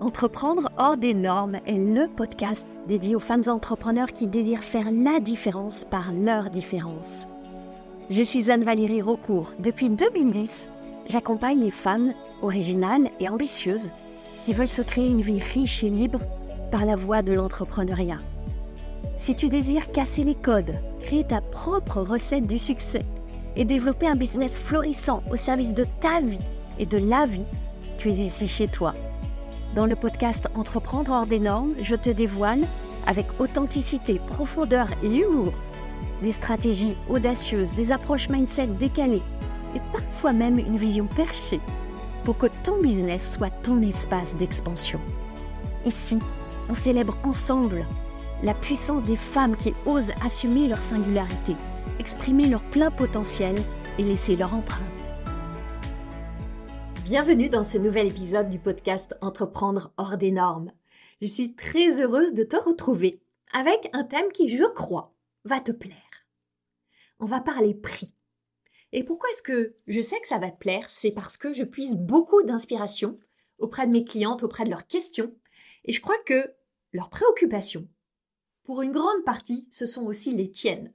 Entreprendre hors des normes est le podcast dédié aux femmes entrepreneurs qui désirent faire la différence par leur différence. Je suis Anne-Valérie Raucourt. Depuis 2010, j'accompagne les femmes originales et ambitieuses qui veulent se créer une vie riche et libre par la voie de l'entrepreneuriat. Si tu désires casser les codes, créer ta propre recette du succès et développer un business florissant au service de ta vie et de la vie, tu es ici chez toi. Dans le podcast Entreprendre hors des normes, je te dévoile, avec authenticité, profondeur et humour, des stratégies audacieuses, des approches mindset décalées et parfois même une vision perchée pour que ton business soit ton espace d'expansion. Ici, on célèbre ensemble la puissance des femmes qui osent assumer leur singularité, exprimer leur plein potentiel et laisser leur empreinte. Bienvenue dans ce nouvel épisode du podcast Entreprendre hors des normes. Je suis très heureuse de te retrouver avec un thème qui, je crois, va te plaire. On va parler prix. Et pourquoi est-ce que je sais que ça va te plaire? C'est parce que je puise beaucoup d'inspiration auprès de mes clientes, auprès de leurs questions. Et je crois que leurs préoccupations, pour une grande partie, ce sont aussi les tiennes.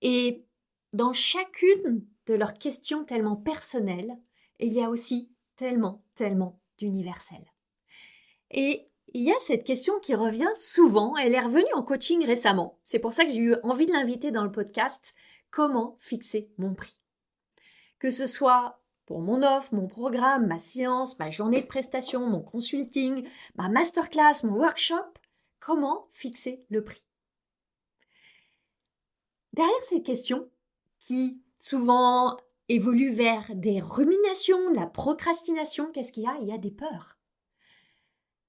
Et dans chacune de leurs questions tellement personnelles, il y a aussi tellement, tellement d'universel. Et il y a cette question qui revient souvent, elle est revenue en coaching récemment. C'est pour ça que j'ai eu envie de l'inviter dans le podcast, comment fixer mon prix. Que ce soit pour mon offre, mon programme, ma séance, ma journée de prestation, mon consulting, ma masterclass, mon workshop, comment fixer le prix Derrière ces questions, qui souvent évolue vers des ruminations, la procrastination, qu'est-ce qu'il y a? Il y a des peurs.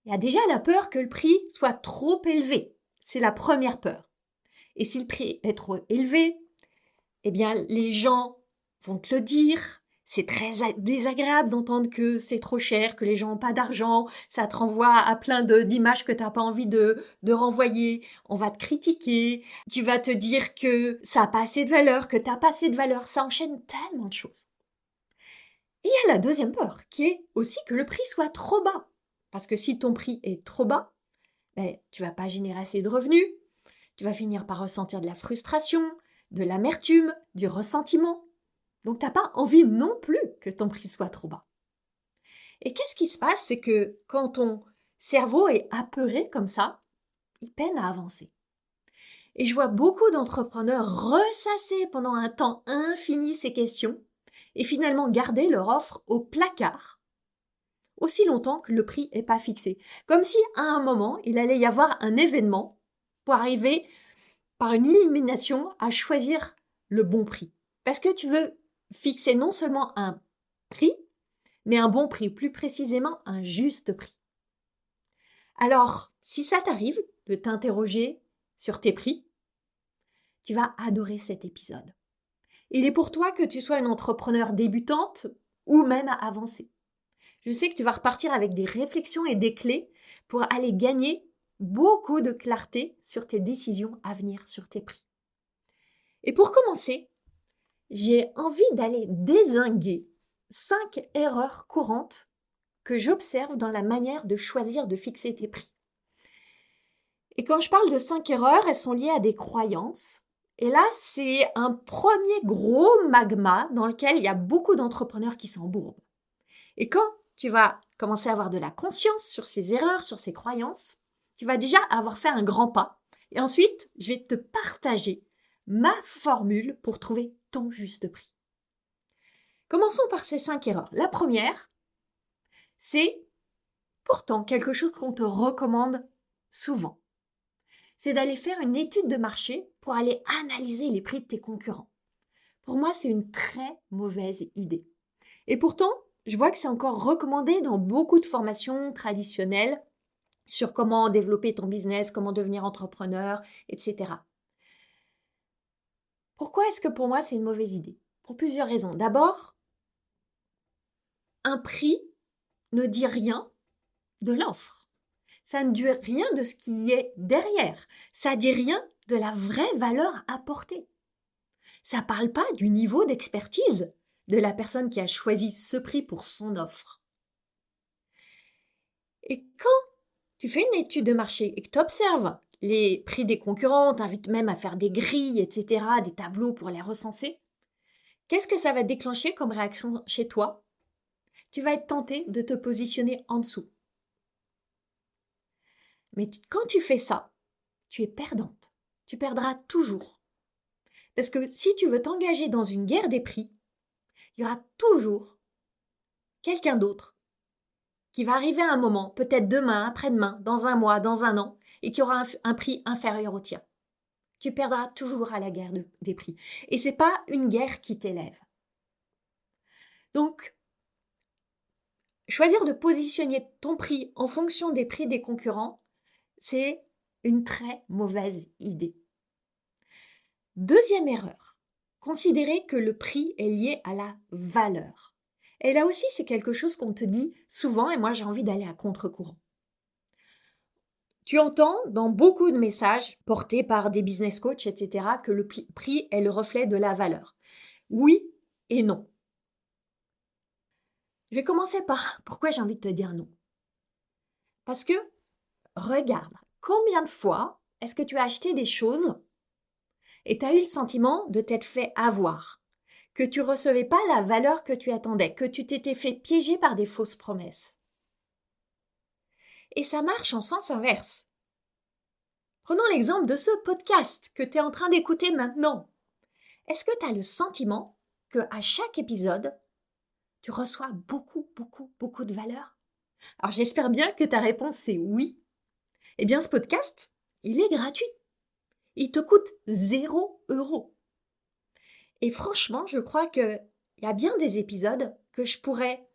Il y a déjà la peur que le prix soit trop élevé. C'est la première peur. Et si le prix est trop élevé, eh bien, les gens vont te le dire, c'est très désagréable d'entendre que c'est trop cher, que les gens n'ont pas d'argent, ça te renvoie à plein d'images que tu n'as pas envie de, renvoyer, on va te critiquer, tu vas te dire que ça n'a pas assez de valeur, que tu n'as pas assez de valeur, ça enchaîne tellement de choses. Et il y a la deuxième peur, qui est aussi que le prix soit trop bas. Parce que si ton prix est trop bas, ben, tu vas pas générer assez de revenus, tu vas finir par ressentir de la frustration, de l'amertume, du ressentiment, donc t'as pas envie non plus que ton prix soit trop bas. Et qu'est-ce qui se passe? C'est que quand ton cerveau est apeuré comme ça, il peine à avancer. Et je vois beaucoup d'entrepreneurs ressasser pendant un temps infini ces questions et finalement garder leur offre au placard aussi longtemps que le prix n'est pas fixé. Comme si à un moment, il allait y avoir un événement pour arriver par une élimination à choisir le bon prix. Parce que tu veux fixer non seulement un prix, mais un bon prix, plus précisément un juste prix. Alors, si ça t'arrive de t'interroger sur tes prix, tu vas adorer cet épisode. Il est pour toi que tu sois une entrepreneur débutante ou même avancée. Je sais que tu vas repartir avec des réflexions et des clés pour aller gagner beaucoup de clarté sur tes décisions à venir, sur tes prix. Et pour commencer, j'ai envie d'aller désinguer cinq erreurs courantes que j'observe dans la manière de choisir de fixer tes prix. Et quand je parle de cinq erreurs, elles sont liées à des croyances. Et là, c'est un premier gros magma dans lequel il y a beaucoup d'entrepreneurs qui s'embourbent. Et quand tu vas commencer à avoir de la conscience sur ces erreurs, sur ces croyances, tu vas déjà avoir fait un grand pas. Et ensuite, je vais te partager ma formule pour trouver juste prix. Commençons par ces cinq erreurs. La première, c'est pourtant quelque chose qu'on te recommande souvent. C'est d'aller faire une étude de marché pour aller analyser les prix de tes concurrents. Pour moi, c'est une très mauvaise idée. Et pourtant, je vois que c'est encore recommandé dans beaucoup de formations traditionnelles sur comment développer ton business, comment devenir entrepreneur, etc. Pourquoi est-ce que pour moi c'est une mauvaise idée? Pour plusieurs raisons. D'abord, un prix ne dit rien de l'offre. Ça ne dit rien de ce qui est derrière. Ça dit rien de la vraie valeur apportée. Ça ne parle pas du niveau d'expertise de la personne qui a choisi ce prix pour son offre. Et quand tu fais une étude de marché et que tu observes les prix des concurrents, t'invites même à faire des grilles, etc., des tableaux pour les recenser, qu'est-ce que ça va déclencher comme réaction chez toi? Tu vas être tenté de te positionner en dessous. Mais quand tu fais ça, tu es perdante. Tu perdras toujours. Parce que si tu veux t'engager dans une guerre des prix, il y aura toujours quelqu'un d'autre qui va arriver à un moment, peut-être demain, après-demain, dans un mois, dans un an, et qui aura un, prix inférieur au tien. Tu perdras toujours à la guerre des prix. Et c'est pas une guerre qui t'élève. Donc, choisir de positionner ton prix en fonction des prix des concurrents, c'est une très mauvaise idée. Deuxième erreur, considérer que le prix est lié à la valeur. Et là aussi, c'est quelque chose qu'on te dit souvent et moi j'ai envie d'aller à contre-courant. Tu entends dans beaucoup de messages portés par des business coachs, etc., que le prix est le reflet de la valeur. Oui et non. Je vais commencer par pourquoi j'ai envie de te dire non. Parce que, regarde, combien de fois est-ce que tu as acheté des choses et tu as eu le sentiment de t'être fait avoir que tu recevais pas la valeur que tu attendais, que tu t'étais fait piéger par des fausses promesses? Et ça marche en sens inverse. Prenons l'exemple de ce podcast que tu es en train d'écouter maintenant. Est-ce que tu as le sentiment que à chaque épisode, tu reçois beaucoup, beaucoup, beaucoup de valeur? Alors j'espère bien que ta réponse c'est oui. Eh bien ce podcast, il est gratuit. Il te coûte 0 euros. Et franchement, je crois qu'il y a bien des épisodes que je pourrais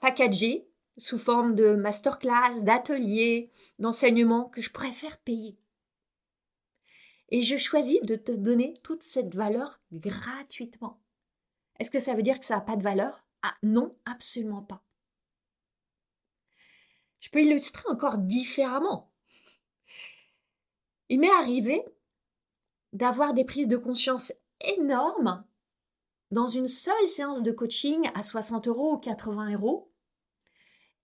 packager sous forme de masterclass, d'ateliers, d'enseignements que je faire payer. Et je choisis de te donner toute cette valeur gratuitement. Est-ce que ça veut dire que ça n'a pas de valeur? Ah non, absolument pas. Je peux illustrer encore différemment. Il m'est arrivé d'avoir des prises de conscience énorme dans une seule séance de coaching à 60 euros ou 80 euros.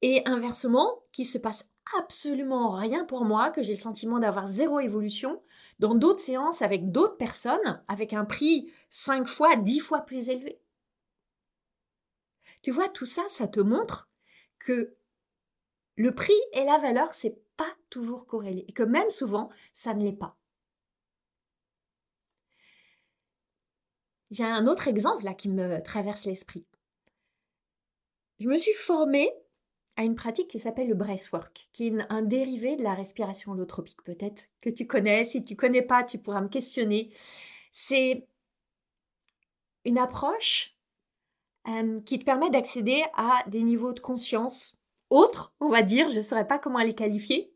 Et inversement, qui se passe absolument rien pour moi, que j'ai le sentiment d'avoir zéro évolution dans d'autres séances avec d'autres personnes avec un prix 5 fois, 10 fois plus élevé. Tu vois, tout ça, ça te montre que le prix et la valeur, c'est pas toujours corrélé et que même souvent, ça ne l'est pas. J'ai un autre exemple là qui me traverse l'esprit. Je me suis formée une pratique qui s'appelle le breathwork, qui est un dérivé de la respiration holotropique. Peut-être que tu connais, si tu connais pas, tu pourras me questionner. C'est une approche euh, qui te permet d'accéder à des niveaux de conscience autres, on va dire, je ne saurais pas comment les qualifier,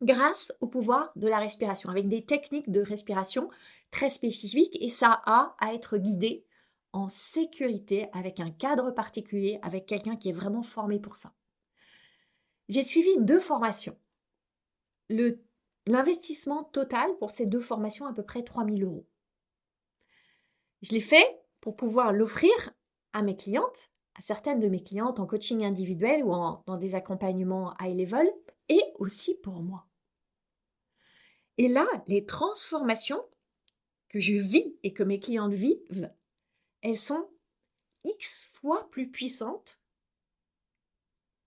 grâce au pouvoir de la respiration, avec des techniques de respiration très spécifiques, et ça a à être guidé en sécurité avec un cadre particulier, avec quelqu'un qui est vraiment formé pour ça. J'ai suivi deux formations. L'investissement total pour ces deux formations, à peu près 3000 euros. Je l'ai fait pour pouvoir l'offrir à mes clientes, à certaines de mes clientes en coaching individuel ou dans des accompagnements high level, et aussi pour moi. Et là, les transformations que je vis et que mes clientes vivent, elles sont X fois plus puissantes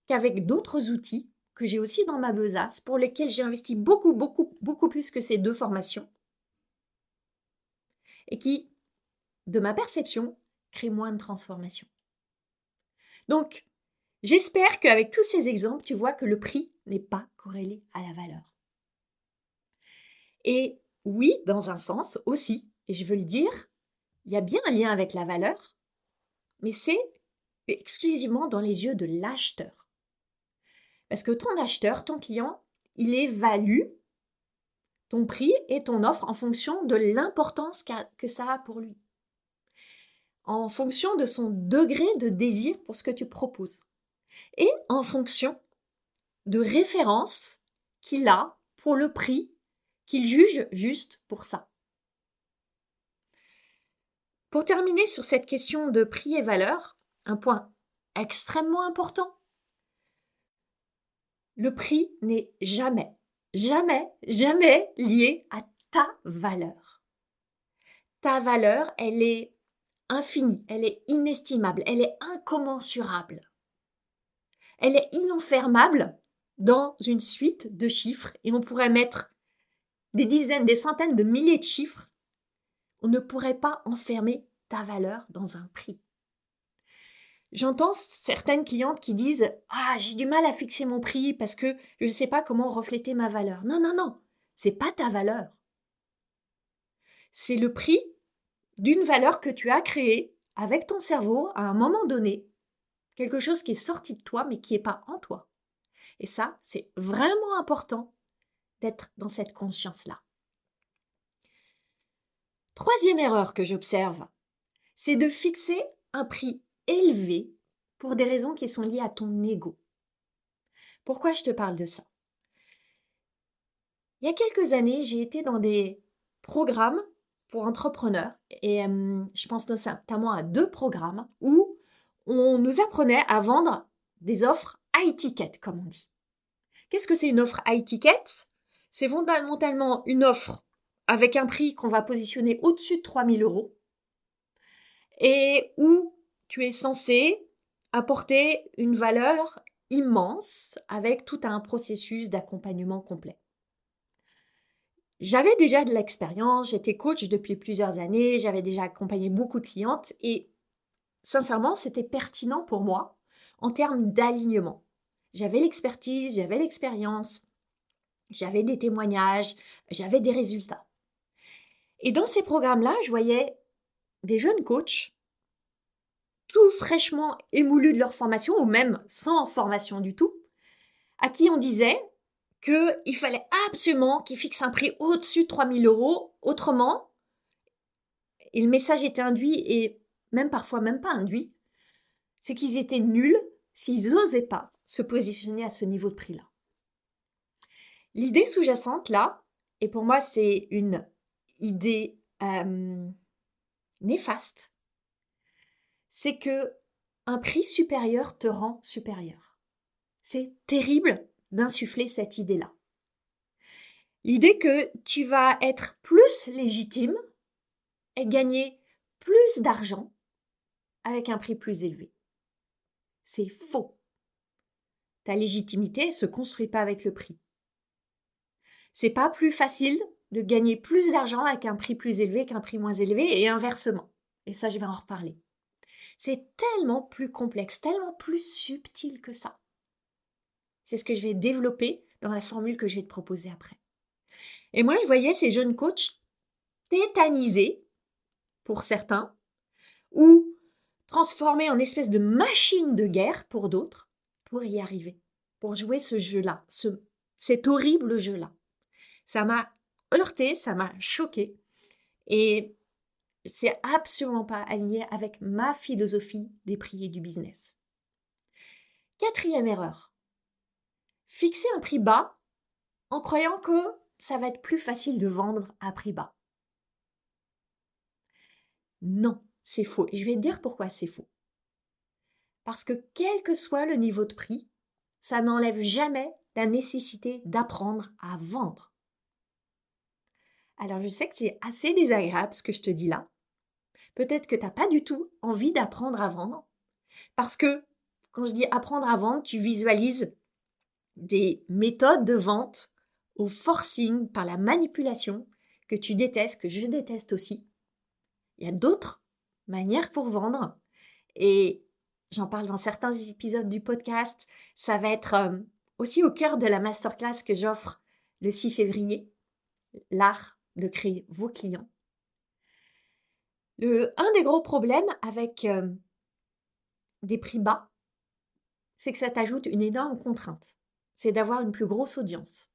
qu'avec d'autres outils que j'ai aussi dans ma besace, pour lesquels j'ai investi beaucoup, beaucoup, beaucoup plus que ces deux formations, et qui, de ma perception, créent moins de transformation. Donc, j'espère qu'avec tous ces exemples, tu vois que le prix n'est pas corrélé à la valeur. Et oui, dans un sens aussi, et je veux le dire, il y a bien un lien avec la valeur, mais c'est exclusivement dans les yeux de l'acheteur. Parce que ton acheteur, ton client, il évalue ton prix et ton offre en fonction de l'importance que ça a pour lui. En fonction de son degré de désir pour ce que tu proposes. Et en fonction de référence qu'il a pour le prix qu'il juge juste pour ça. Pour terminer sur cette question de prix et valeur, un point extrêmement important. Le prix n'est jamais, jamais, jamais lié à ta valeur. Ta valeur, elle est infinie, elle est inestimable, elle est incommensurable. Elle est inenfermable dans une suite de chiffres et on pourrait mettre des dizaines, des centaines de milliers de chiffres. On ne pourrait pas enfermer ta valeur dans un prix. J'entends certaines clientes qui disent Ah, j'ai du mal à fixer mon prix parce que je ne sais pas comment refléter ma valeur. Non, non, non, c'est pas ta valeur. C'est le prix d'une valeur que tu as créée avec ton cerveau à un moment donné, quelque chose qui est sorti de toi mais qui n'est pas en toi. Et ça, c'est vraiment important d'être dans cette conscience-là. Troisième erreur que j'observe, c'est de fixer un prix élevé pour des raisons qui sont liées à ton ego. Pourquoi je te parle de ça? Il y a quelques années, j'ai été dans des programmes pour entrepreneurs et euh, je pense notamment à deux programmes où on nous apprenait à vendre des offres high ticket, comme on dit. Qu'est-ce que c'est une offre high ticket C'est fondamentalement une offre avec un prix qu'on va positionner au-dessus de 3000 euros et où tu es censé apporter une valeur immense avec tout un processus d'accompagnement complet. J'avais déjà de l'expérience, j'étais coach depuis plusieurs années, j'avais déjà accompagné beaucoup de clientes et sincèrement, c'était pertinent pour moi en termes d'alignement. J'avais l'expertise, j'avais l'expérience, j'avais des témoignages, j'avais des résultats. Et dans ces programmes-là, je voyais des jeunes coachs tout fraîchement émoulus de leur formation, ou même sans formation du tout, à qui on disait qu'il fallait absolument qu'ils fixent un prix au-dessus de 3000 euros, autrement, et le message était induit, et même parfois même pas induit, c'est qu'ils étaient nuls s'ils n'osaient pas se positionner à ce niveau de prix-là. L'idée sous-jacente, là, et pour moi c'est une idée euh, néfaste, c'est que un prix supérieur te rend supérieur. C'est terrible d'insuffler cette idée-là. L'idée que tu vas être plus légitime et gagner plus d'argent avec un prix plus élevé. C'est faux. Ta légitimité ne se construit pas avec le prix. C'est pas plus facile de gagner plus d'argent avec un prix plus élevé qu'un prix moins élevé et inversement. Et ça, je vais en reparler. C'est tellement plus complexe, tellement plus subtil que ça. C'est ce que je vais développer dans la formule que je vais te proposer après. Et moi, je voyais ces jeunes coachs tétanisés, pour certains, ou transformés en espèce de machine de guerre pour d'autres, pour y arriver, pour jouer ce jeu-là, ce, cet horrible jeu-là. Ça m'a heurté, ça m'a choqué. Et c'est absolument pas aligné avec ma philosophie des prix et du business. Quatrième erreur. Fixer un prix bas en croyant que ça va être plus facile de vendre à prix bas. Non, c'est faux. Et je vais te dire pourquoi c'est faux. Parce que quel que soit le niveau de prix, ça n'enlève jamais la nécessité d'apprendre à vendre. Alors je sais que c'est assez désagréable ce que je te dis là, peut-être que tu n'as pas du tout envie d'apprendre à vendre. Parce que quand je dis apprendre à vendre, tu visualises des méthodes de vente au forcing, par la manipulation, que tu détestes, que je déteste aussi. Il y a d'autres manières pour vendre. Et j'en parle dans certains épisodes du podcast. Ça va être euh, aussi au cœur de la masterclass que j'offre le 6 février, l'art de créer vos clients un des gros problèmes avec euh, des prix bas, c'est que ça t'ajoute une énorme contrainte. C'est d'avoir une plus grosse audience.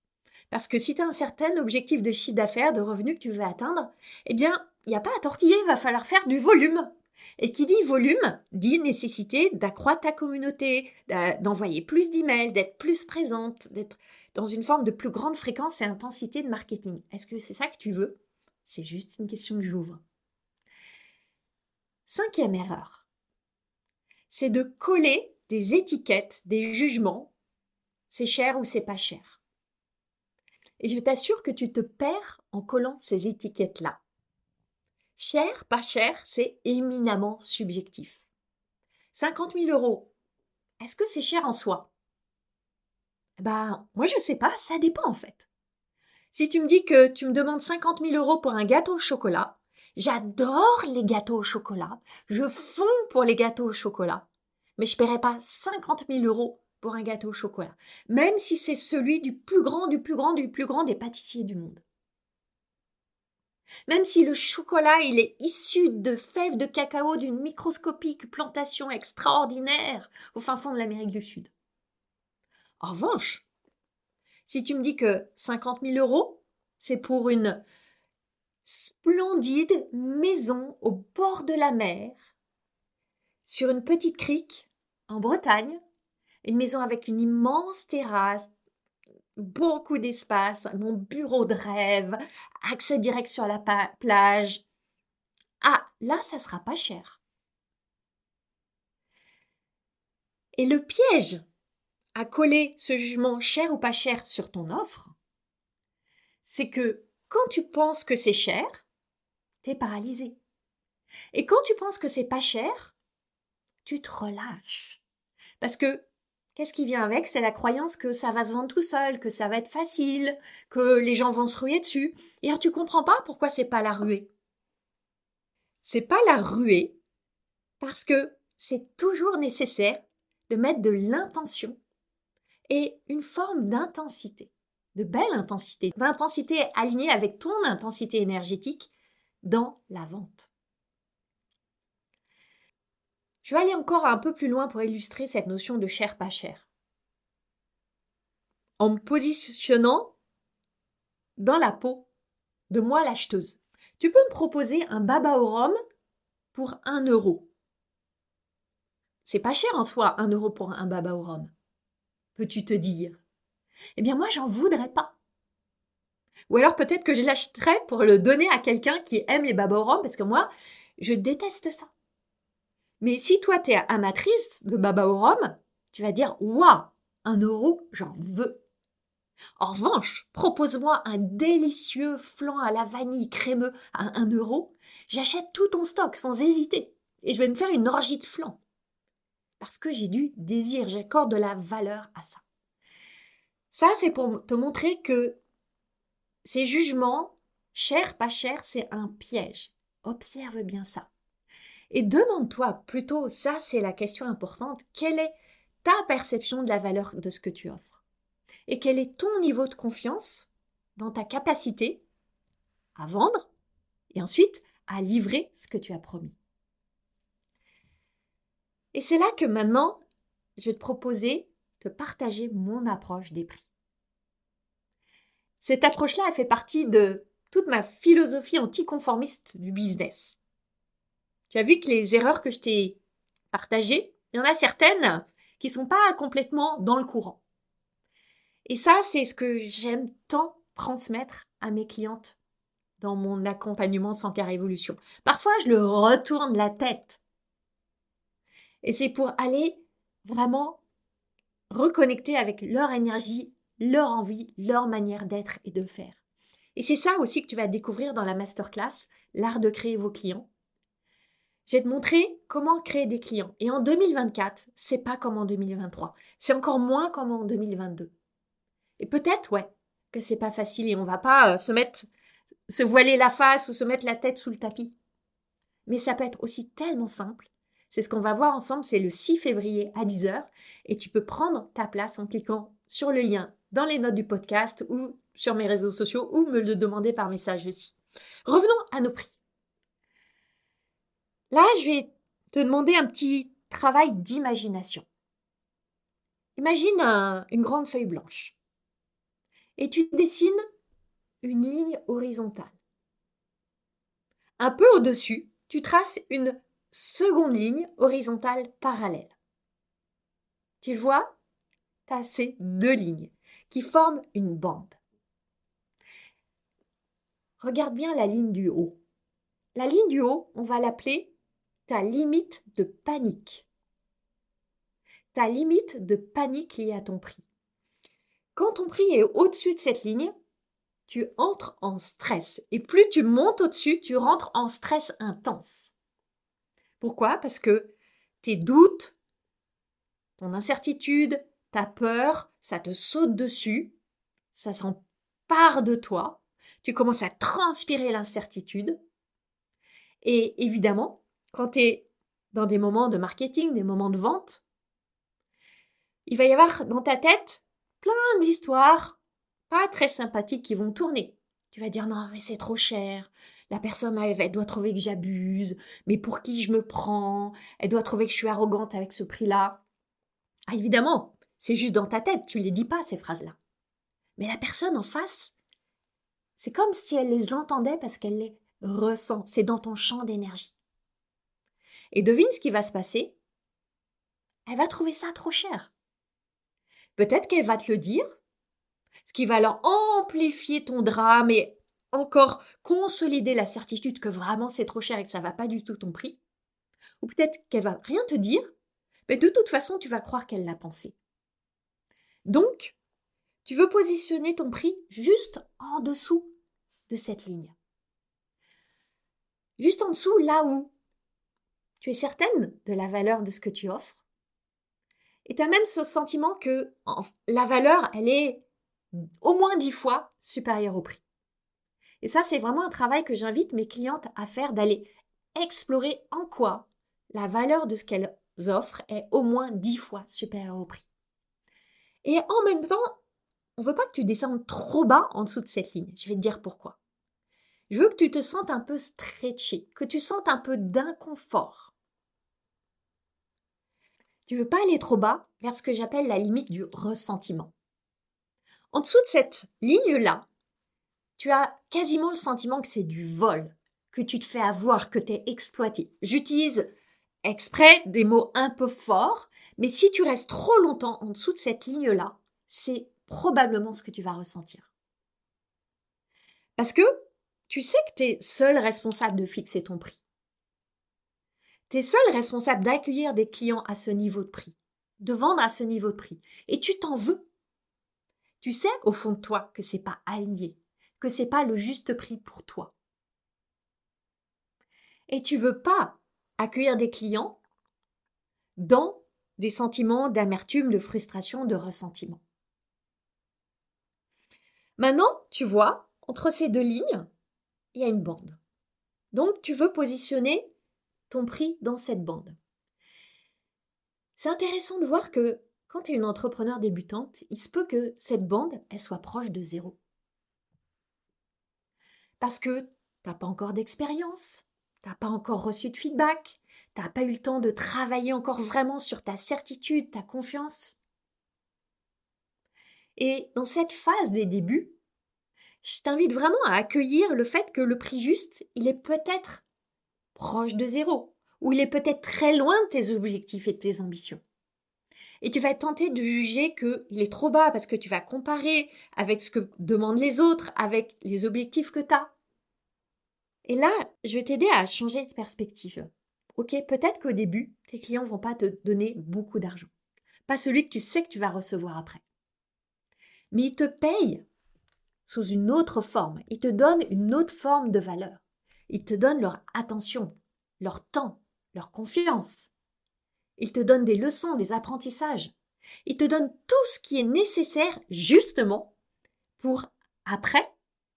Parce que si tu as un certain objectif de chiffre d'affaires, de revenus que tu veux atteindre, eh bien, il n'y a pas à tortiller, il va falloir faire du volume. Et qui dit volume dit nécessité d'accroître ta communauté, d'envoyer plus d'emails, d'être plus présente, d'être dans une forme de plus grande fréquence et intensité de marketing. Est-ce que c'est ça que tu veux? C'est juste une question que j'ouvre. Cinquième erreur, c'est de coller des étiquettes, des jugements c'est cher ou c'est pas cher. Et je t'assure que tu te perds en collant ces étiquettes-là. Cher, pas cher, c'est éminemment subjectif. 50 000 euros, est-ce que c'est cher en soi? Ben, moi je sais pas, ça dépend en fait. Si tu me dis que tu me demandes 50 000 euros pour un gâteau au chocolat, j'adore les gâteaux au chocolat, je fonds pour les gâteaux au chocolat, mais je paierai pas 50 000 euros pour un gâteau au chocolat, même si c'est celui du plus grand, du plus grand, du plus grand des pâtissiers du monde. Même si le chocolat, il est issu de fèves de cacao d'une microscopique plantation extraordinaire au fin fond de l'Amérique du Sud. En revanche, si tu me dis que 50 000 euros, c'est pour une splendide maison au bord de la mer, sur une petite crique, en Bretagne, une maison avec une immense terrasse, beaucoup d'espace, mon bureau de rêve, accès direct sur la plage. Ah, là, ça sera pas cher. Et le piège à coller ce jugement cher ou pas cher sur ton offre, c'est que quand tu penses que c'est cher, t'es paralysé. Et quand tu penses que c'est pas cher, tu te relâches. Parce que Qu'est-ce qui vient avec? C'est la croyance que ça va se vendre tout seul, que ça va être facile, que les gens vont se ruer dessus. Et alors tu comprends pas pourquoi c'est pas la ruée. C'est pas la ruée parce que c'est toujours nécessaire de mettre de l'intention et une forme d'intensité, de belle intensité, d'intensité alignée avec ton intensité énergétique dans la vente. Je vais aller encore un peu plus loin pour illustrer cette notion de cher pas cher. En me positionnant dans la peau de moi l'acheteuse. Tu peux me proposer un baba au rhum pour un euro. C'est pas cher en soi, un euro pour un baba au rhum. Peux-tu te dire? Eh bien, moi, j'en voudrais pas. Ou alors peut-être que je l'achèterais pour le donner à quelqu'un qui aime les rhum, parce que moi, je déteste ça. Mais si toi, tu es amatrice de rhum, tu vas dire Waouh, un euro, j'en veux. En revanche, propose-moi un délicieux flan à la vanille crémeux à un euro, j'achète tout ton stock sans hésiter et je vais me faire une orgie de flan. Parce que j'ai du désir, j'accorde de la valeur à ça. Ça, c'est pour te montrer que ces jugements, cher, pas cher, c'est un piège. Observe bien ça. Et demande-toi plutôt, ça c'est la question importante, quelle est ta perception de la valeur de ce que tu offres? Et quel est ton niveau de confiance dans ta capacité à vendre et ensuite à livrer ce que tu as promis? Et c'est là que maintenant, je vais te proposer partager mon approche des prix. Cette approche-là, fait partie de toute ma philosophie anticonformiste du business. Tu as vu que les erreurs que je t'ai partagées, il y en a certaines qui sont pas complètement dans le courant. Et ça, c'est ce que j'aime tant transmettre à mes clientes dans mon accompagnement sans car évolution. Parfois, je le retourne la tête. Et c'est pour aller vraiment reconnecter avec leur énergie, leur envie, leur manière d'être et de faire. Et c'est ça aussi que tu vas découvrir dans la masterclass, l'art de créer vos clients. Je vais te montrer comment créer des clients. Et en 2024, c'est pas comme en 2023. C'est encore moins comme en 2022. Et peut-être, ouais, que c'est pas facile et on va pas euh, se mettre, se voiler la face ou se mettre la tête sous le tapis. Mais ça peut être aussi tellement simple. C'est ce qu'on va voir ensemble, c'est le 6 février à 10h. Et tu peux prendre ta place en cliquant sur le lien dans les notes du podcast ou sur mes réseaux sociaux ou me le demander par message aussi. Revenons à nos prix. Là, je vais te demander un petit travail d'imagination. Imagine une grande feuille blanche et tu dessines une ligne horizontale. Un peu au-dessus, tu traces une seconde ligne horizontale parallèle. Tu vois Tu ces deux lignes qui forment une bande. Regarde bien la ligne du haut. La ligne du haut, on va l'appeler ta limite de panique. Ta limite de panique liée à ton prix. quand ton prix est au-dessus de cette ligne, tu entres en stress. Et plus tu montes au-dessus, tu rentres en stress intense. Pourquoi? Parce que tes doutes, ton incertitude, ta peur, ça te saute dessus, ça s'empare de toi, tu commences à transpirer l'incertitude. Et évidemment, quand tu es dans des moments de marketing, des moments de vente, il va y avoir dans ta tête plein d'histoires pas très sympathiques qui vont tourner. Tu vas dire non, mais c'est trop cher. La personne, elle, doit trouver que j'abuse. Mais pour qui je me prends? Elle doit trouver que je suis arrogante avec ce prix-là. Ah, évidemment, c'est juste dans ta tête. Tu ne les dis pas, ces phrases-là. Mais la personne en face, c'est comme si elle les entendait parce qu'elle les ressent. C'est dans ton champ d'énergie. Et devine ce qui va se passer? Elle va trouver ça trop cher. Peut-être qu'elle va te le dire, ce qui va alors amplifier ton drame et encore consolider la certitude que vraiment c'est trop cher et que ça va pas du tout ton prix. Ou peut-être qu'elle va rien te dire, mais de toute façon tu vas croire qu'elle l'a pensé. Donc, tu veux positionner ton prix juste en dessous de cette ligne. Juste en dessous, là où tu es certaine de la valeur de ce que tu offres, et tu as même ce sentiment que la valeur, elle est au moins dix fois supérieure au prix. Et ça, c'est vraiment un travail que j'invite mes clientes à faire, d'aller explorer en quoi la valeur de ce qu'elles offrent est au moins dix fois supérieure au prix. Et en même temps, on ne veut pas que tu descendes trop bas en dessous de cette ligne. Je vais te dire pourquoi. Je veux que tu te sentes un peu stretché, que tu sentes un peu d'inconfort tu veux pas aller trop bas vers ce que j'appelle la limite du ressentiment. En dessous de cette ligne-là, tu as quasiment le sentiment que c'est du vol, que tu te fais avoir, que tu es exploité. J'utilise exprès des mots un peu forts, mais si tu restes trop longtemps en dessous de cette ligne-là, c'est probablement ce que tu vas ressentir. Parce que tu sais que tu es seul responsable de fixer ton prix. Tu es seul responsable d'accueillir des clients à ce niveau de prix, de vendre à ce niveau de prix. Et tu t'en veux. Tu sais au fond de toi que c'est pas aligné, que c'est pas le juste prix pour toi. Et tu veux pas accueillir des clients dans des sentiments d'amertume, de frustration, de ressentiment. Maintenant, tu vois, entre ces deux lignes, il y a une bande. Donc, tu veux positionner ton prix dans cette bande. C'est intéressant de voir que quand tu es une entrepreneur débutante, il se peut que cette bande, elle soit proche de zéro. Parce que tu n'as pas encore d'expérience, tu n'as pas encore reçu de feedback, tu n'as pas eu le temps de travailler encore vraiment sur ta certitude, ta confiance? Et dans cette phase des débuts, je t'invite vraiment à accueillir le fait que le prix juste, il est peut-être proche de zéro, ou il est peut-être très loin de tes objectifs et de tes ambitions. Et tu vas être tenté de juger qu'il est trop bas parce que tu vas comparer avec ce que demandent les autres, avec les objectifs que tu as. Et là, je vais t'aider à changer de perspective. Ok, peut-être qu'au début, tes clients vont pas te donner beaucoup d'argent. Pas celui que tu sais que tu vas recevoir après. Mais ils te payent sous une autre forme. Ils te donnent une autre forme de valeur. Ils te donnent leur attention, leur temps, leur confiance. Ils te donnent des leçons, des apprentissages. Ils te donnent tout ce qui est nécessaire justement pour après,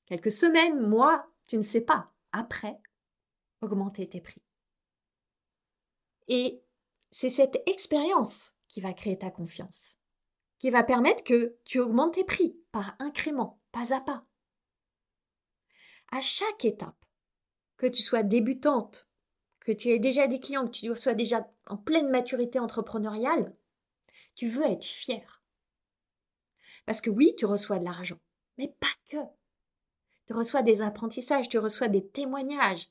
quelques semaines, mois, tu ne sais pas, après, augmenter tes prix. Et c'est cette expérience qui va créer ta confiance, qui va permettre que tu augmentes tes prix par incrément, pas à pas. À chaque étape, que tu sois débutante, que tu aies déjà des clients, que tu sois déjà en pleine maturité entrepreneuriale, tu veux être fier. Parce que oui, tu reçois de l'argent, mais pas que. Tu reçois des apprentissages, tu reçois des témoignages,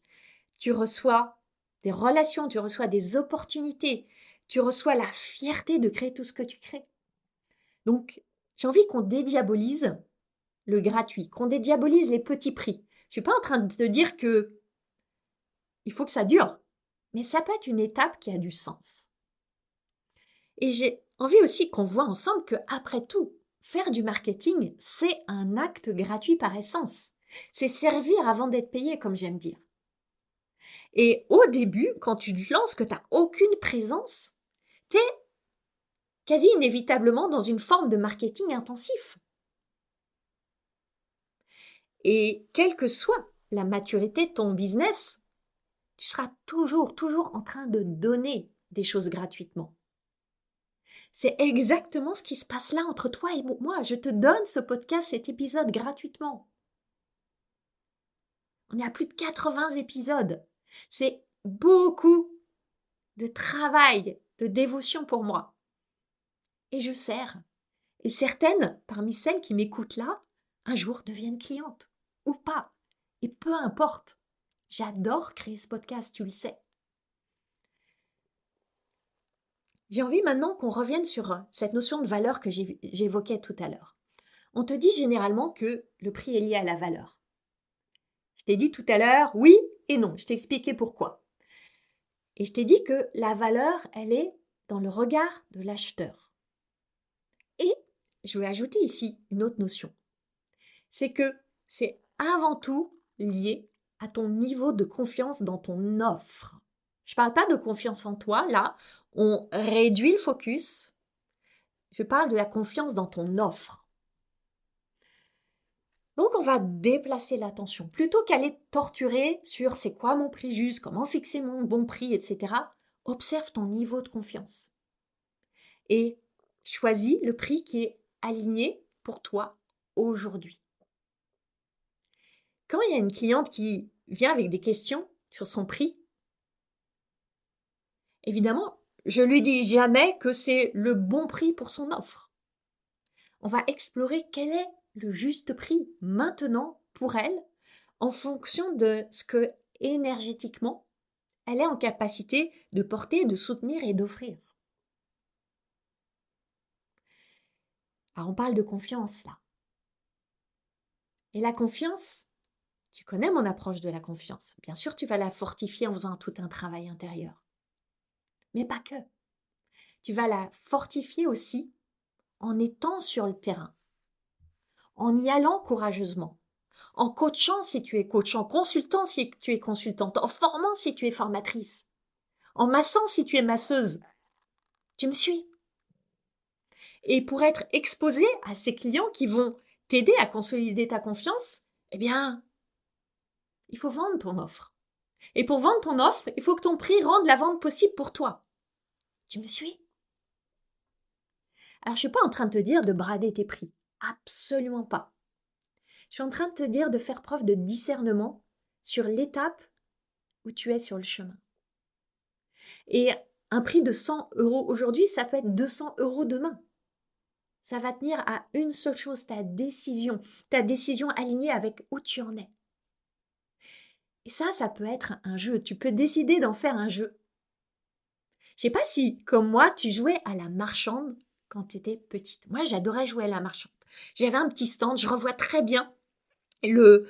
tu reçois des relations, tu reçois des opportunités, tu reçois la fierté de créer tout ce que tu crées. Donc, j'ai envie qu'on dédiabolise le gratuit, qu'on dédiabolise les petits prix. Je suis pas en train de te dire que il faut que ça dure. Mais ça peut être une étape qui a du sens. Et j'ai envie aussi qu'on voit ensemble que, après tout, faire du marketing, c'est un acte gratuit par essence. C'est servir avant d'être payé, comme j'aime dire. Et au début, quand tu te lances, que tu n'as aucune présence, tu es quasi inévitablement dans une forme de marketing intensif. Et quelle que soit la maturité de ton business, tu seras toujours, toujours en train de donner des choses gratuitement. C'est exactement ce qui se passe là entre toi et moi. Je te donne ce podcast, cet épisode gratuitement. On est à plus de 80 épisodes. C'est beaucoup de travail, de dévotion pour moi. Et je sers. Et certaines, parmi celles qui m'écoutent là, un jour deviennent clientes. Ou pas. Et peu importe. J'adore créer ce podcast, tu le sais. J'ai envie maintenant qu'on revienne sur cette notion de valeur que j'évoquais tout à l'heure. On te dit généralement que le prix est lié à la valeur. Je t'ai dit tout à l'heure oui et non. Je t'ai expliqué pourquoi. Et je t'ai dit que la valeur, elle est dans le regard de l'acheteur. Et je vais ajouter ici une autre notion. C'est que c'est avant tout lié à ton niveau de confiance dans ton offre. Je ne parle pas de confiance en toi, là, on réduit le focus. Je parle de la confiance dans ton offre. Donc on va déplacer l'attention. Plutôt qu'aller torturer sur c'est quoi mon prix juste, comment fixer mon bon prix, etc., observe ton niveau de confiance. Et choisis le prix qui est aligné pour toi aujourd'hui. Quand il y a une cliente qui vient avec des questions sur son prix, évidemment, je lui dis jamais que c'est le bon prix pour son offre. On va explorer quel est le juste prix maintenant pour elle en fonction de ce que énergétiquement elle est en capacité de porter, de soutenir et d'offrir. Alors on parle de confiance là. Et la confiance, tu connais mon approche de la confiance. Bien sûr, tu vas la fortifier en faisant tout un travail intérieur mais pas que. Tu vas la fortifier aussi en étant sur le terrain, en y allant courageusement, en coachant si tu es coach, en consultant si tu es consultante, en formant si tu es formatrice, en massant si tu es masseuse. Tu me suis Et pour être exposé à ces clients qui vont t'aider à consolider ta confiance, eh bien, il faut vendre ton offre. Et pour vendre ton offre, il faut que ton prix rende la vente possible pour toi. Tu me suis Alors, je suis pas en train de te dire de brader tes prix. Absolument pas. Je suis en train de te dire de faire preuve de discernement sur l'étape où tu es sur le chemin. Et un prix de 100 euros aujourd'hui, ça peut être 200 euros demain. Ça va tenir à une seule chose, ta décision, ta décision alignée avec où tu en es. Et ça, ça peut être un jeu. Tu peux décider d'en faire un jeu. Je sais pas si, comme moi, tu jouais à la marchande quand tu étais petite. Moi, j'adorais jouer à la marchande. J'avais un petit stand, je revois très bien le,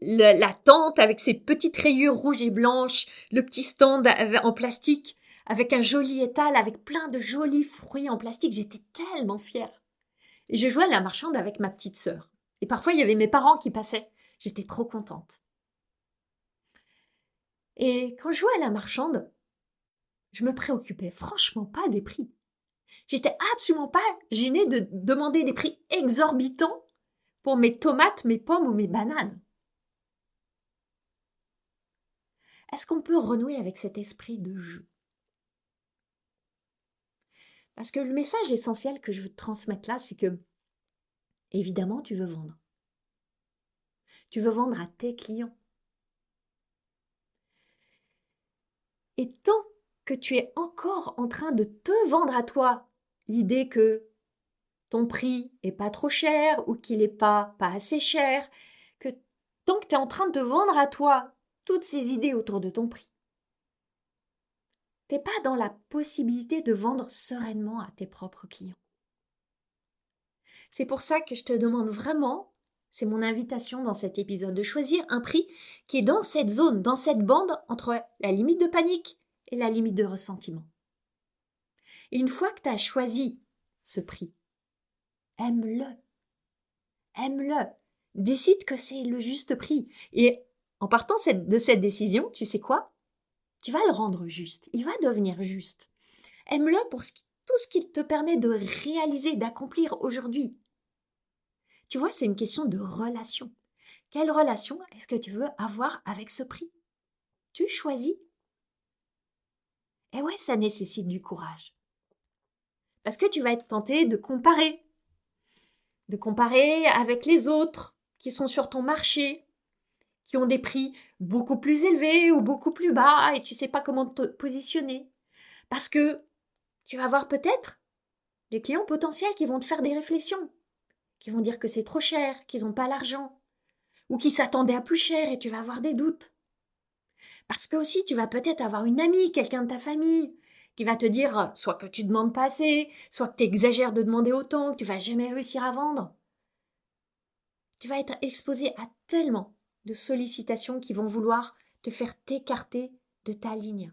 la tente avec ses petites rayures rouges et blanches, le petit stand en plastique avec un joli étal, avec plein de jolis fruits en plastique. J'étais tellement fière. Et je jouais à la marchande avec ma petite sœur. Et parfois, il y avait mes parents qui passaient. J'étais trop contente. Et quand je jouais à la marchande, je me préoccupais franchement pas des prix. J'étais absolument pas gênée de demander des prix exorbitants pour mes tomates, mes pommes ou mes bananes. Est-ce qu'on peut renouer avec cet esprit de jeu? Parce que le message essentiel que je veux te transmettre là, c'est que, évidemment, tu veux vendre. Tu veux vendre à tes clients. Et tant que tu es encore en train de te vendre à toi l'idée que ton prix est pas trop cher ou qu'il n'est pas pas assez cher, que tant que tu es en train de te vendre à toi toutes ces idées autour de ton prix, t'es pas dans la possibilité de vendre sereinement à tes propres clients. C'est pour ça que je te demande vraiment, c'est mon invitation dans cet épisode, de choisir un prix qui est dans cette zone, dans cette bande entre la limite de panique et la limite de ressentiment. Une fois que tu as choisi ce prix, aime-le. Aime-le. Décide que c'est le juste prix. Et en partant de cette décision, tu sais quoi? Tu vas le rendre juste. Il va devenir juste. Aime-le pour tout ce qu'il te permet de réaliser, d'accomplir aujourd'hui. Tu vois, c'est une question de relation. Quelle relation est-ce que tu veux avoir avec ce prix? Tu choisis. Et ouais, ça nécessite du courage. Parce que tu vas être tenté de comparer. De comparer avec les autres qui sont sur ton marché, qui ont des prix beaucoup plus élevés ou beaucoup plus bas et tu sais pas comment te positionner. Parce que tu vas avoir peut-être des clients potentiels qui vont te faire des réflexions, qui vont dire que c'est trop cher, qu'ils n'ont pas l'argent, ou qui s'attendaient à plus cher et tu vas avoir des doutes. Parce que aussi tu vas peut-être avoir une amie, quelqu'un de ta famille, qui va te dire soit que tu demandes pas assez, soit que tu exagères de demander autant, que tu vas jamais réussir à vendre. Tu vas être exposé à tellement de sollicitations qui vont vouloir te faire t'écarter de ta ligne.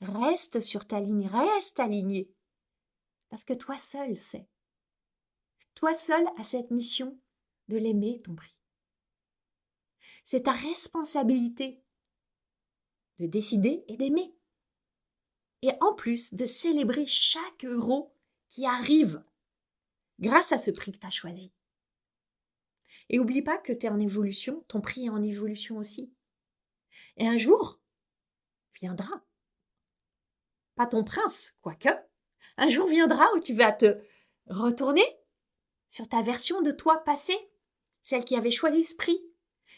Reste sur ta ligne, reste aligné. Parce que toi seul sais. Toi seul as cette mission de l'aimer, ton prix. C'est ta responsabilité de décider et d'aimer. Et en plus de célébrer chaque euro qui arrive grâce à ce prix que tu as choisi. Et oublie pas que tu es en évolution, ton prix est en évolution aussi. Et un jour viendra. Pas ton prince, quoique. Un jour viendra où tu vas te retourner sur ta version de toi passée, celle qui avait choisi ce prix.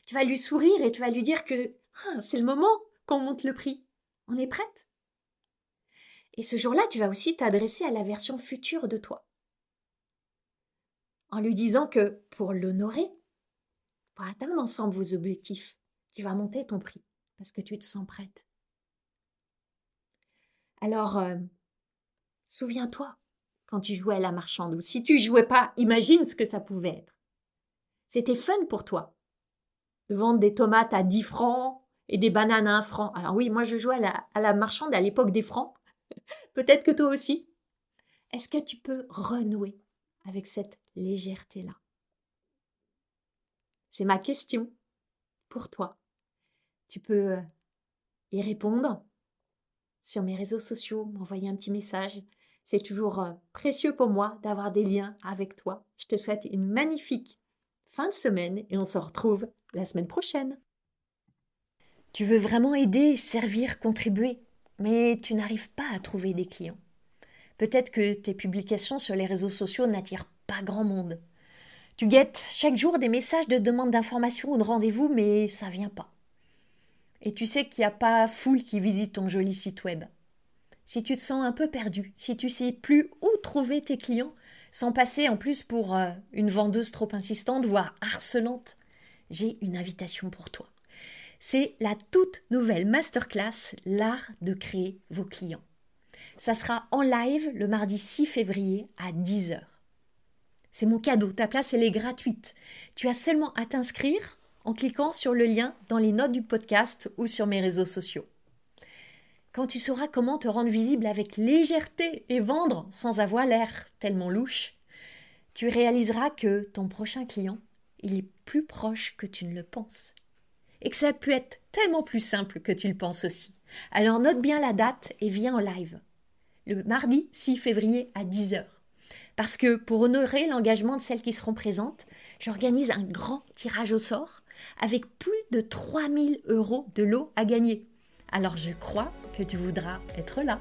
Tu vas lui sourire et tu vas lui dire que ah, c'est le moment qu'on monte le prix. On est prête? Et ce jour-là, tu vas aussi t'adresser à la version future de toi. En lui disant que pour l'honorer, pour atteindre ensemble vos objectifs, tu vas monter ton prix parce que tu te sens prête. Alors, euh, souviens-toi quand tu jouais à la marchande ou si tu jouais pas, imagine ce que ça pouvait être. C'était fun pour toi de vendre des tomates à 10 francs et des bananes à 1 franc. Alors oui, moi je jouais à la, à la marchande à l'époque des francs. Peut-être que toi aussi. Est-ce que tu peux renouer avec cette légèreté-là? C'est ma question pour toi. Tu peux euh, y répondre sur mes réseaux sociaux, m'envoyer un petit message. C'est toujours euh, précieux pour moi d'avoir des liens avec toi. Je te souhaite une magnifique fin de semaine et on se retrouve la semaine prochaine. Tu veux vraiment aider, servir, contribuer, mais tu n'arrives pas à trouver des clients. Peut-être que tes publications sur les réseaux sociaux n'attirent pas grand monde. Tu guettes chaque jour des messages de demande d'information ou de rendez-vous, mais ça vient pas. Et tu sais qu'il n'y a pas foule qui visite ton joli site web. Si tu te sens un peu perdu, si tu sais plus où trouver tes clients, sans passer en plus pour euh, une vendeuse trop insistante, voire harcelante, j'ai une invitation pour toi. C'est la toute nouvelle masterclass L'art de créer vos clients. Ça sera en live le mardi 6 février à 10h. C'est mon cadeau. Ta place, elle est gratuite. Tu as seulement à t'inscrire en cliquant sur le lien dans les notes du podcast ou sur mes réseaux sociaux. Quand tu sauras comment te rendre visible avec légèreté et vendre sans avoir l'air tellement louche, tu réaliseras que ton prochain client, il est plus proche que tu ne le penses. Et que ça peut être tellement plus simple que tu le penses aussi. Alors note bien la date et viens en live. Le mardi 6 février à 10h. Parce que pour honorer l'engagement de celles qui seront présentes, j'organise un grand tirage au sort avec plus de 3000 euros de lot à gagner. Alors je crois que tu voudras être là.